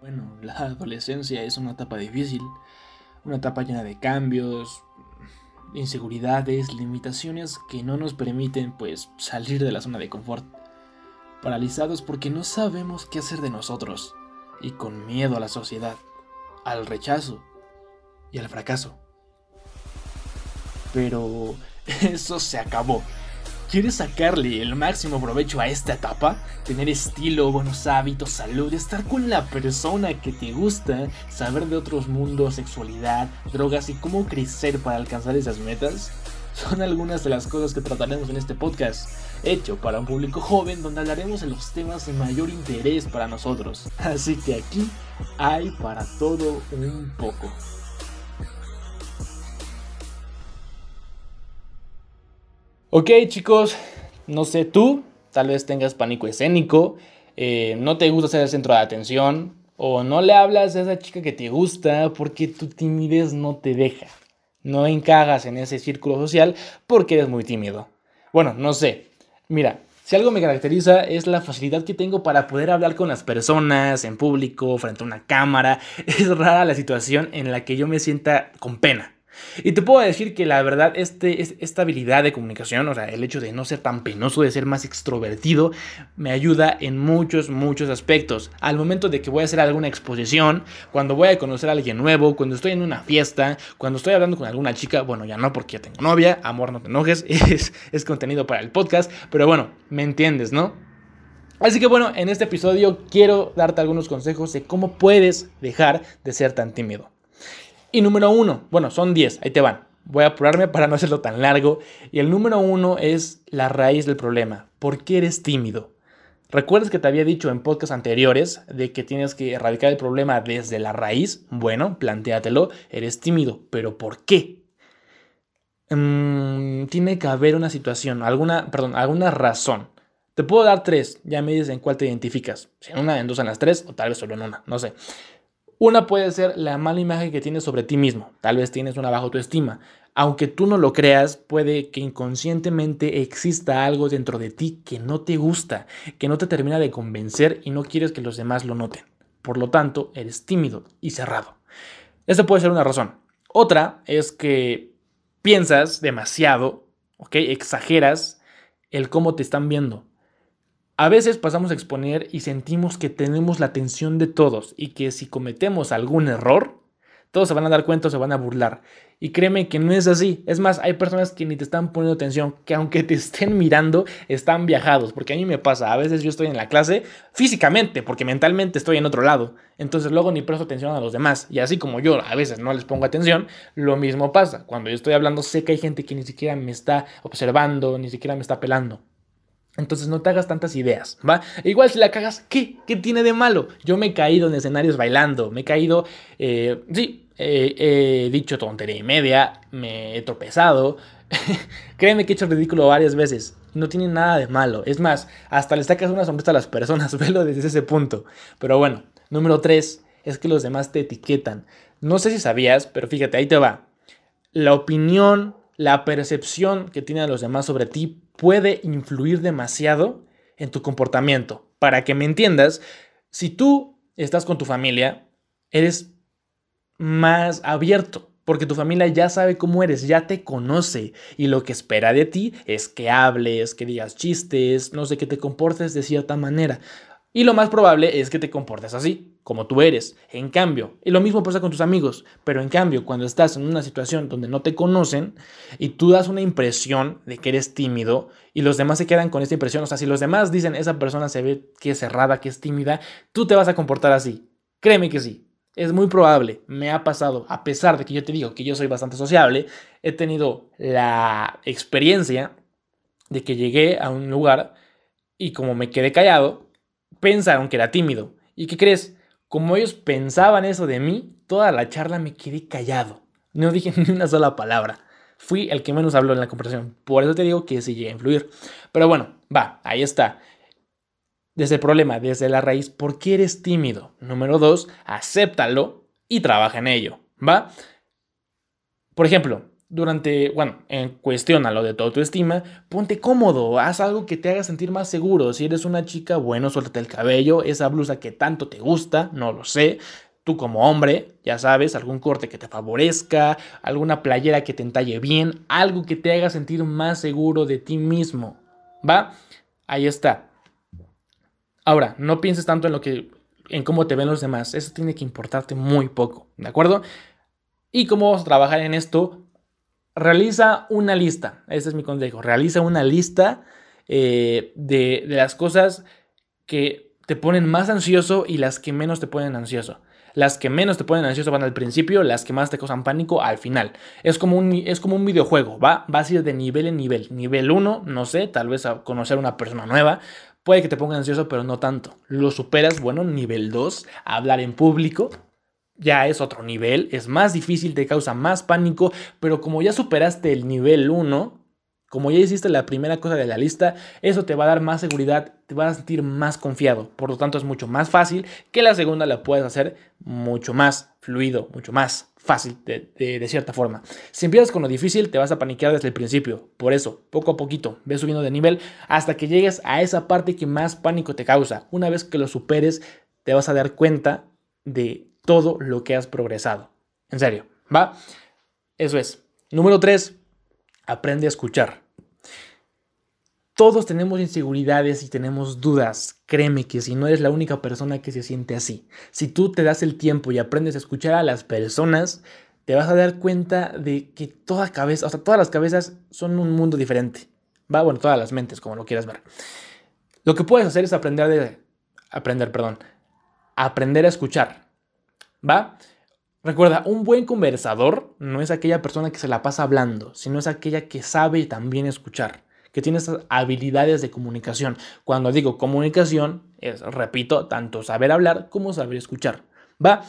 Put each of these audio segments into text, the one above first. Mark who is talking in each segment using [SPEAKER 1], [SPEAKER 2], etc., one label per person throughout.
[SPEAKER 1] Bueno, la adolescencia es una etapa difícil, una etapa llena de cambios, inseguridades, limitaciones que no nos permiten pues salir de la zona de confort. Paralizados porque no sabemos qué hacer de nosotros y con miedo a la sociedad, al rechazo y al fracaso. Pero eso se acabó. ¿Quieres sacarle el máximo provecho a esta etapa? Tener estilo, buenos hábitos, salud, estar con la persona que te gusta, saber de otros mundos, sexualidad, drogas y cómo crecer para alcanzar esas metas? Son algunas de las cosas que trataremos en este podcast, hecho para un público joven donde hablaremos de los temas de mayor interés para nosotros. Así que aquí hay para todo un poco. Ok chicos, no sé tú, tal vez tengas pánico escénico, eh, no te gusta ser el centro de atención o no le hablas a esa chica que te gusta porque tu timidez no te deja. No encajas en ese círculo social porque eres muy tímido. Bueno, no sé. Mira, si algo me caracteriza es la facilidad que tengo para poder hablar con las personas en público, frente a una cámara. Es rara la situación en la que yo me sienta con pena. Y te puedo decir que la verdad, este, esta habilidad de comunicación, o sea, el hecho de no ser tan penoso, de ser más extrovertido, me ayuda en muchos, muchos aspectos. Al momento de que voy a hacer alguna exposición, cuando voy a conocer a alguien nuevo, cuando estoy en una fiesta, cuando estoy hablando con alguna chica, bueno, ya no porque ya tengo novia, amor, no te enojes, es, es contenido para el podcast, pero bueno, me entiendes, ¿no? Así que bueno, en este episodio quiero darte algunos consejos de cómo puedes dejar de ser tan tímido. Y número uno, bueno, son 10, ahí te van. Voy a apurarme para no hacerlo tan largo. Y el número uno es la raíz del problema. ¿Por qué eres tímido? ¿Recuerdas que te había dicho en podcasts anteriores de que tienes que erradicar el problema desde la raíz? Bueno, plantéatelo, eres tímido, pero ¿por qué? Mm, tiene que haber una situación, alguna, perdón, alguna razón. Te puedo dar tres, ya me dices en cuál te identificas. Si en una, en dos, en las tres, o tal vez solo en una, no sé. Una puede ser la mala imagen que tienes sobre ti mismo. Tal vez tienes una baja autoestima. Aunque tú no lo creas, puede que inconscientemente exista algo dentro de ti que no te gusta, que no te termina de convencer y no quieres que los demás lo noten. Por lo tanto, eres tímido y cerrado. Esta puede ser una razón. Otra es que piensas demasiado, ¿ok? Exageras el cómo te están viendo. A veces pasamos a exponer y sentimos que tenemos la atención de todos y que si cometemos algún error, todos se van a dar cuenta o se van a burlar. Y créeme que no es así. Es más, hay personas que ni te están poniendo atención, que aunque te estén mirando, están viajados. Porque a mí me pasa, a veces yo estoy en la clase físicamente, porque mentalmente estoy en otro lado. Entonces luego ni presto atención a los demás. Y así como yo a veces no les pongo atención, lo mismo pasa. Cuando yo estoy hablando, sé que hay gente que ni siquiera me está observando, ni siquiera me está pelando. Entonces no te hagas tantas ideas, ¿va? igual si la cagas, ¿qué? ¿Qué tiene de malo? Yo me he caído en escenarios bailando, me he caído, eh, sí, he dicho tontería y media, me he tropezado. Créeme que he hecho ridículo varias veces. No tiene nada de malo. Es más, hasta le sacas una sonrisa a las personas, velo desde ese punto. Pero bueno, número tres es que los demás te etiquetan. No sé si sabías, pero fíjate, ahí te va. La opinión, la percepción que tienen los demás sobre ti puede influir demasiado en tu comportamiento. Para que me entiendas, si tú estás con tu familia, eres más abierto, porque tu familia ya sabe cómo eres, ya te conoce y lo que espera de ti es que hables, que digas chistes, no sé, que te comportes de cierta manera. Y lo más probable es que te comportes así, como tú eres. En cambio, y lo mismo pasa con tus amigos, pero en cambio, cuando estás en una situación donde no te conocen y tú das una impresión de que eres tímido y los demás se quedan con esta impresión, o sea, si los demás dicen esa persona se ve que es cerrada, que es tímida, tú te vas a comportar así. Créeme que sí. Es muy probable, me ha pasado, a pesar de que yo te digo que yo soy bastante sociable, he tenido la experiencia de que llegué a un lugar y como me quedé callado, pensaron que era tímido. ¿Y qué crees? Como ellos pensaban eso de mí, toda la charla me quedé callado. No dije ni una sola palabra. Fui el que menos habló en la conversación. Por eso te digo que sí llegué a influir. Pero bueno, va, ahí está. Desde el problema, desde la raíz, ¿por qué eres tímido? Número dos, acéptalo y trabaja en ello. ¿Va? Por ejemplo, durante, bueno, en cuestión a lo de tu autoestima, ponte cómodo, haz algo que te haga sentir más seguro. Si eres una chica, bueno, suéltate el cabello, esa blusa que tanto te gusta, no lo sé. Tú como hombre, ya sabes, algún corte que te favorezca, alguna playera que te entalle bien, algo que te haga sentir más seguro de ti mismo. ¿Va? Ahí está. Ahora, no pienses tanto en lo que en cómo te ven los demás. Eso tiene que importarte muy poco, ¿de acuerdo? Y cómo vamos a trabajar en esto, realiza una lista. Ese es mi consejo. Realiza una lista eh, de, las cosas que te ponen más ansioso y las que menos te ponen ansioso. Las que menos te ponen ansioso van al principio, las que más te causan pánico al final. Es como un, es como un videojuego, ¿va? Vas a ir de nivel en nivel. Nivel 1, no sé, tal vez a conocer a una persona nueva. Puede que te ponga ansioso, pero no tanto. Lo superas, bueno, nivel 2, hablar en público. Ya es otro nivel, es más difícil, te causa más pánico, pero como ya superaste el nivel 1, como ya hiciste la primera cosa de la lista, eso te va a dar más seguridad, te vas a sentir más confiado. Por lo tanto, es mucho más fácil que la segunda la puedes hacer mucho más fluido, mucho más fácil de, cierta forma. Si empiezas con lo difícil, te vas a paniquear desde el principio. Por eso, poco a poquito, ves subiendo de nivel hasta que llegues a esa parte que más pánico te causa. Una vez que lo superes, te vas a dar cuenta de todo lo que has progresado. En serio, ¿va? Eso es. Número 3 aprende a escuchar. Todos tenemos inseguridades y tenemos dudas. Créeme que si no eres la única persona que se siente así, si tú te das el tiempo y aprendes a escuchar a las personas, te vas a dar cuenta de que toda cabeza, o sea, todas las cabezas son un mundo diferente. Va, bueno, todas las mentes, como lo quieras ver. Lo que puedes hacer es aprender de aprender, perdón, aprender a escuchar. ¿Va? Recuerda, un buen conversador no es aquella persona que se la pasa hablando, sino es aquella que sabe también escuchar, que tiene esas habilidades de comunicación. Cuando digo comunicación, es, repito, tanto saber hablar como saber escuchar. ¿Va?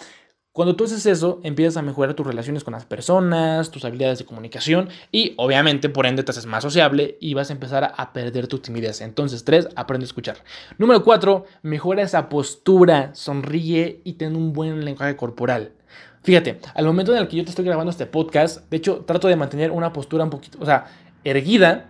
[SPEAKER 1] Cuando tú haces eso, empiezas a mejorar tus relaciones con las personas, tus habilidades de comunicación y obviamente por ende te haces más sociable y vas a empezar a perder tu timidez. Entonces, tres, aprende a escuchar. Número cuatro, mejora esa postura, sonríe y ten un buen lenguaje corporal. Fíjate, al momento en el que yo te estoy grabando este podcast, de hecho, trato de mantener una postura un poquito, o sea, erguida,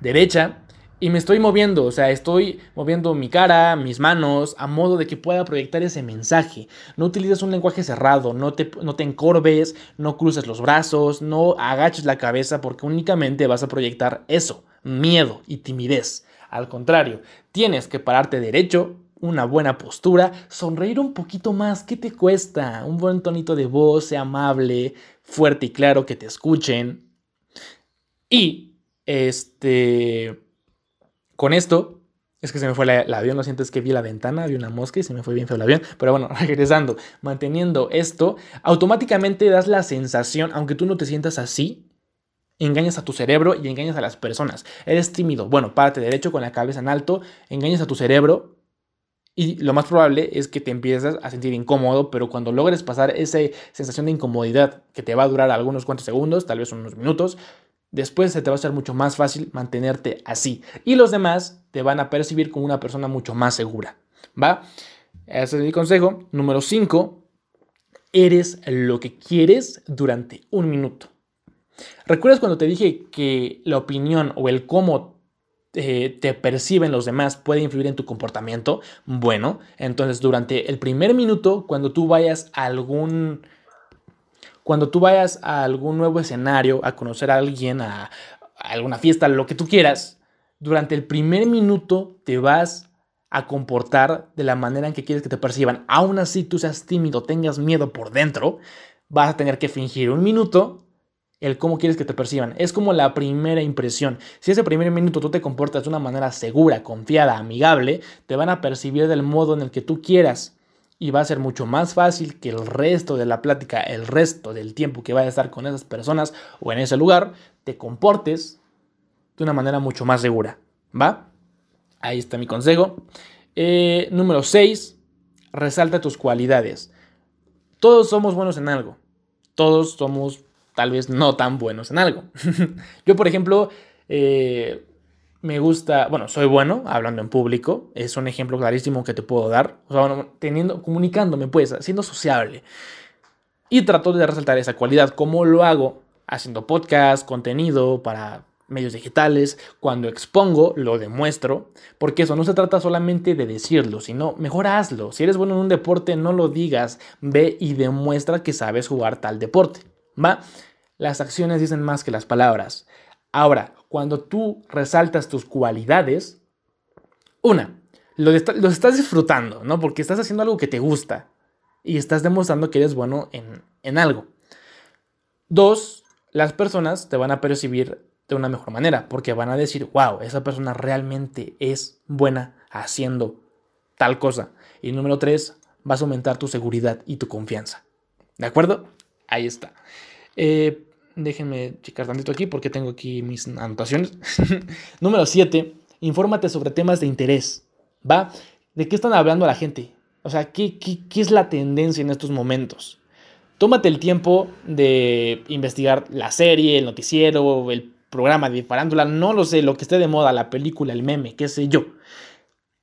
[SPEAKER 1] derecha, y me estoy moviendo, o sea, estoy moviendo mi cara, mis manos, a modo de que pueda proyectar ese mensaje. No utilices un lenguaje cerrado, no te, no te encorves, no cruces los brazos, no agaches la cabeza, porque únicamente vas a proyectar eso, miedo y timidez. Al contrario, tienes que pararte derecho, una buena postura, sonreír un poquito más, ¿qué te cuesta? Un buen tonito de voz, sea amable, fuerte y claro, que te escuchen. Y, este, con esto, es que se me fue el avión, lo siento, es que vi la ventana, vi una mosca y se me fue bien feo el avión. Pero bueno, regresando, manteniendo esto, automáticamente das la sensación, aunque tú no te sientas así, engañas a tu cerebro y engañas a las personas. Eres tímido, bueno, párate derecho con la cabeza en alto, engañas a tu cerebro y lo más probable es que te empieces a sentir incómodo, pero cuando logres pasar esa sensación de incomodidad que te va a durar algunos cuantos segundos, tal vez unos minutos, después se te va a hacer mucho más fácil mantenerte así. Y los demás te van a percibir como una persona mucho más segura. ¿Va? Ese es mi consejo. Número 5. Eres lo que quieres durante un minuto. ¿Recuerdas cuando te dije que la opinión o el cómo eh, te perciben los demás puede influir en tu comportamiento, bueno, entonces durante el primer minuto, cuando tú vayas a algún... Cuando tú vayas a algún nuevo escenario, a conocer a alguien, a, alguna fiesta, lo que tú quieras, durante el primer minuto te vas a comportar de la manera en que quieres que te perciban. Aún así tú seas tímido, tengas miedo por dentro, vas a tener que fingir un minuto el cómo quieres que te perciban. Es como la primera impresión. Si ese primer minuto tú te comportas de una manera segura, confiada, amigable, te van a percibir del modo en el que tú quieras. Y va a ser mucho más fácil que el resto de la plática, el resto del tiempo que vayas a estar con esas personas o en ese lugar, te comportes de una manera mucho más segura. ¿Va? Ahí está mi consejo. Eh, número 6. Resalta tus cualidades. Todos somos buenos en algo. Todos somos tal vez no tan buenos en algo. Yo, por ejemplo, eh, me gusta, bueno, soy bueno hablando en público, es un ejemplo clarísimo que te puedo dar, o sea, teniendo, comunicándome, pues, siendo sociable. Y trato de resaltar esa cualidad. ¿Cómo lo hago? haciendo podcast, contenido para medios digitales, cuando expongo, lo demuestro, porque eso no se trata solamente de decirlo, sino mejor hazlo. Si eres bueno en un deporte, no lo digas, ve y demuestra que sabes jugar tal deporte, ¿va? Las acciones dicen más que las palabras. Ahora, cuando tú resaltas tus cualidades, una, lo, estás disfrutando, ¿no? Porque estás haciendo algo que te gusta y estás demostrando que eres bueno en, en algo. Dos, las personas te van a percibir de una mejor manera, porque van a decir, wow, esa persona realmente es buena haciendo tal cosa. Y número tres, vas a aumentar tu seguridad y tu confianza. ¿De acuerdo? Ahí está. Eh, déjenme checar tantito aquí porque tengo aquí mis anotaciones. número siete, infórmate sobre temas de interés. ¿Va? ¿De qué están hablando la gente? O sea, ¿qué, qué, qué es la tendencia en estos momentos? Tómate el tiempo de investigar la serie, el noticiero, el programa de farándula, no lo sé, lo que esté de moda, la película, el meme, qué sé yo.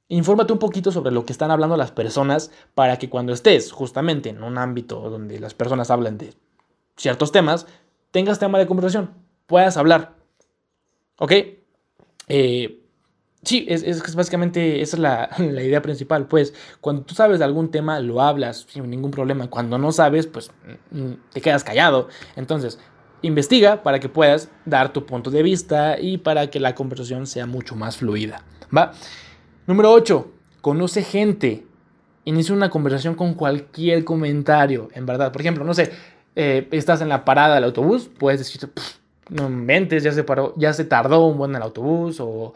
[SPEAKER 1] Infórmate un poquito sobre lo que están hablando las personas para que cuando estés justamente en un ámbito donde las personas hablan de ciertos temas, tengas tema de conversación, puedas hablar. ¿Ok? Eh, sí, es, básicamente esa es la, idea principal. Pues cuando tú sabes de algún tema, lo hablas sin ningún problema. Cuando no sabes, pues mm, te quedas callado. Entonces, investiga para que puedas dar tu punto de vista y para que la conversación sea mucho más fluida. ¿va? Número 8. Conoce gente. Inicia una conversación con cualquier comentario, en verdad. Por ejemplo, no sé, eh, estás en la parada del autobús, puedes decir, no mentes, ya se, paró, ya se tardó un buen el autobús o,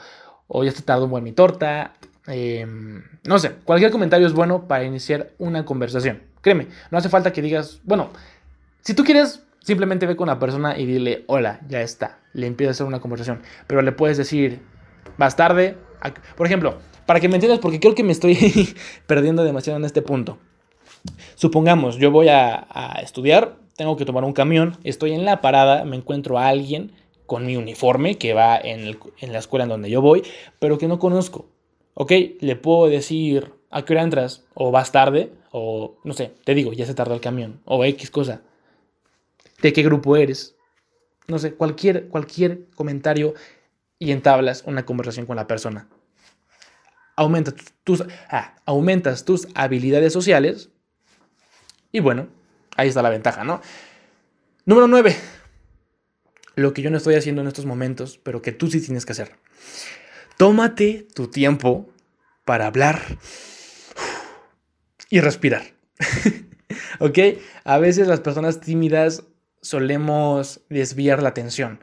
[SPEAKER 1] o ya se tardó un buen mi torta. Em, no sé, cualquier comentario es bueno para iniciar una conversación. Créeme, no hace falta que digas, bueno, si tú quieres Simplemente ve con la persona y dile, hola, ya está. Le empieza a hacer una conversación. Pero le puedes decir, vas tarde. Por ejemplo, para que me entiendas, porque creo que me estoy perdiendo demasiado en este punto. Supongamos, yo voy a, estudiar, tengo que tomar un camión, estoy en la parada, me encuentro a alguien con mi uniforme que va en, en la escuela en donde yo voy, pero que no conozco. ¿Ok? Le puedo decir, ¿a qué hora entras? O vas tarde, o no sé, te digo, ya se tardó el camión, o X cosa de qué grupo eres. No sé, cualquier, cualquier comentario y entablas una conversación con la persona. Aumenta tus, ah, aumentas tus habilidades sociales y bueno, ahí está la ventaja, ¿no? Número 9. Lo que yo no estoy haciendo en estos momentos, pero que tú sí tienes que hacer. Tómate tu tiempo para hablar y respirar. ¿Ok? A veces las personas tímidas solemos desviar la atención.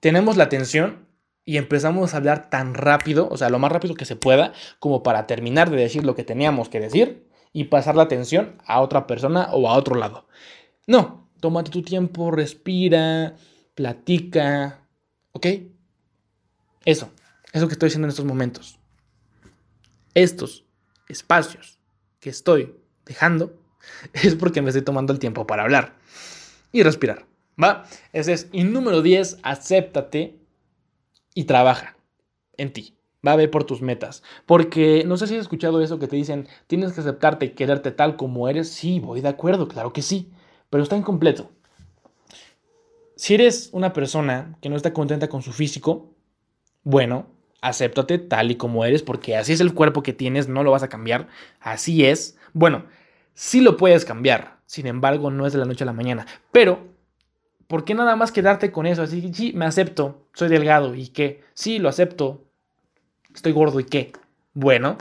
[SPEAKER 1] Tenemos la atención y empezamos a hablar tan rápido, o sea, lo más rápido que se pueda, como para terminar de decir lo que teníamos que decir y pasar la atención a otra persona o a otro lado. No, tómate tu tiempo, respira, platica, ¿ok? Eso, eso que estoy haciendo en estos momentos. Estos espacios que estoy dejando es porque me estoy tomando el tiempo para hablar y respirar. ¿Va? Ese es. Y número 10, acéptate y trabaja en ti. Va a ver por tus metas. Porque no sé si has escuchado eso que te dicen, tienes que aceptarte y quererte tal como eres. Sí, voy de acuerdo, claro que sí. Pero está incompleto. Si eres una persona que no está contenta con su físico, bueno, acéptate tal y como eres, porque así es el cuerpo que tienes, no lo vas a cambiar. Así es. Bueno, sí lo puedes cambiar, sin embargo, no es de la noche a la mañana. Pero, ¿por qué nada más quedarte con eso? Así, sí, me acepto, soy delgado y qué. Sí, lo acepto, estoy gordo y qué. Bueno,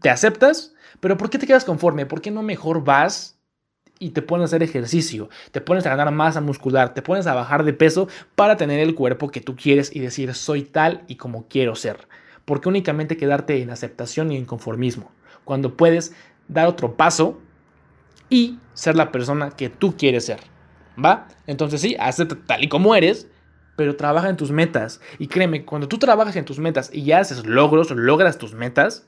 [SPEAKER 1] te aceptas, pero ¿por qué te quedas conforme? ¿Por qué no mejor vas y te pones a hacer ejercicio? Te pones a ganar masa muscular, te pones a bajar de peso para tener el cuerpo que tú quieres y decir soy tal y como quiero ser. ¿Por qué únicamente quedarte en aceptación y en conformismo? cuando puedes dar otro paso y ser la persona que tú quieres ser. ¿Va? Entonces sí, acepta tal y como eres, pero trabaja en tus metas. Y créeme, cuando tú trabajas en tus metas y haces logros, logras tus metas,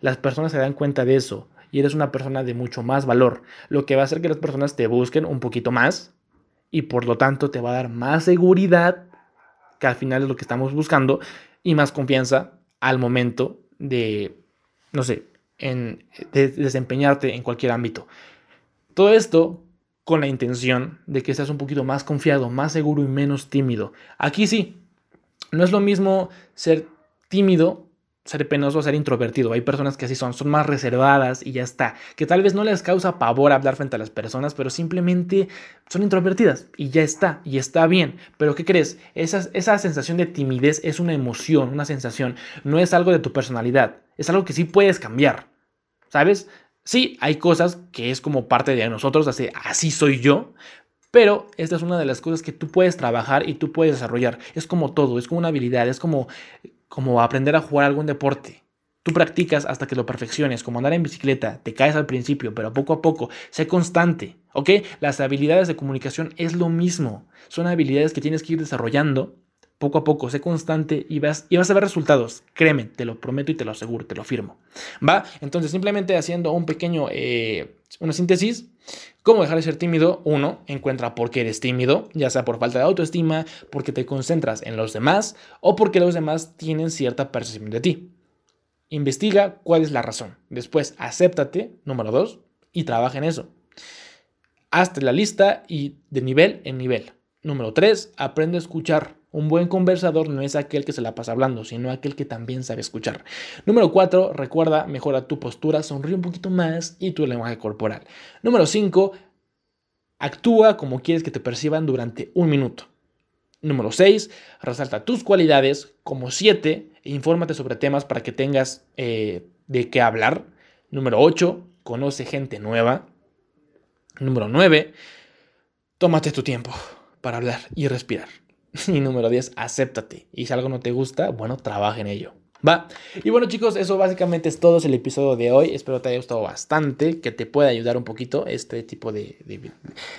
[SPEAKER 1] las personas se dan cuenta de eso y eres una persona de mucho más valor, lo que va a hacer que las personas te busquen un poquito más y por lo tanto te va a dar más seguridad, que al final es lo que estamos buscando, y más confianza al momento de, no sé, en desempeñarte en cualquier ámbito. Todo esto con la intención de que seas un poquito más confiado, más seguro y menos tímido. Aquí sí, no es lo mismo ser tímido ser penoso ser introvertido. Hay personas que así son, son más reservadas y ya está. Que tal vez no les causa pavor hablar frente a las personas, pero simplemente son introvertidas y ya está, y está bien. Pero ¿qué crees? Esa, esa sensación de timidez es una emoción, una sensación, no es algo de tu personalidad, es algo que sí puedes cambiar. ¿Sabes? Sí, hay cosas que es como parte de nosotros, así, soy yo, pero esta es una de las cosas que tú puedes trabajar y tú puedes desarrollar. Es como todo, es como una habilidad, es como como aprender a jugar algún deporte. Tú practicas hasta que lo perfecciones, como andar en bicicleta, te caes al principio, pero poco a poco, sé constante, ¿ok? Las habilidades de comunicación es lo mismo, son habilidades que tienes que ir desarrollando poco a poco, sé constante y vas, y vas a ver resultados. Créeme, te lo prometo y te lo aseguro, te lo firmo. ¿Va? Entonces, simplemente haciendo un pequeño, eh, una síntesis. ¿Cómo dejar de ser tímido? Uno, encuentra por qué eres tímido, ya sea por falta de autoestima, porque te concentras en los demás o porque los demás tienen cierta percepción de ti. Investiga cuál es la razón. Después, acéptate, número dos, y trabaja en eso. Hazte la lista y de nivel en nivel. Número tres, aprende a escuchar. Un buen conversador no es aquel que se la pasa hablando, sino aquel que también sabe escuchar. Número 4, recuerda, mejora tu postura, sonríe un poquito más y tu lenguaje corporal. Número 5, actúa como quieres que te perciban durante un minuto. Número 6, resalta tus cualidades. Como 7, infórmate sobre temas para que tengas eh, de qué hablar. Número 8, conoce gente nueva. Número 9, tómate tu tiempo para hablar y respirar. Y número 10, acéptate. Y si algo no te gusta, bueno, trabaja en ello. Va. Y bueno chicos, eso básicamente es todo el episodio de hoy. Espero te haya gustado bastante, que te pueda ayudar un poquito este tipo de,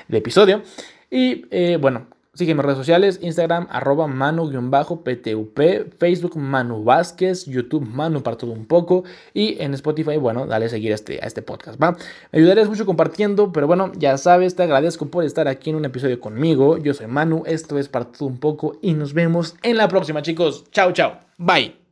[SPEAKER 1] episodio. Y eh, bueno, Sígueme en redes sociales, Instagram, arroba manu-ptup, Facebook Manu Vázquez, YouTube Manu para un poco y en Spotify, bueno, dale a seguir a este, a este podcast, ¿va? Me ayudarías mucho compartiendo, pero bueno, ya sabes, te agradezco por estar aquí en un episodio conmigo. Yo soy Manu, esto es para un poco y nos vemos en la próxima, chicos. Chao, chao. Bye.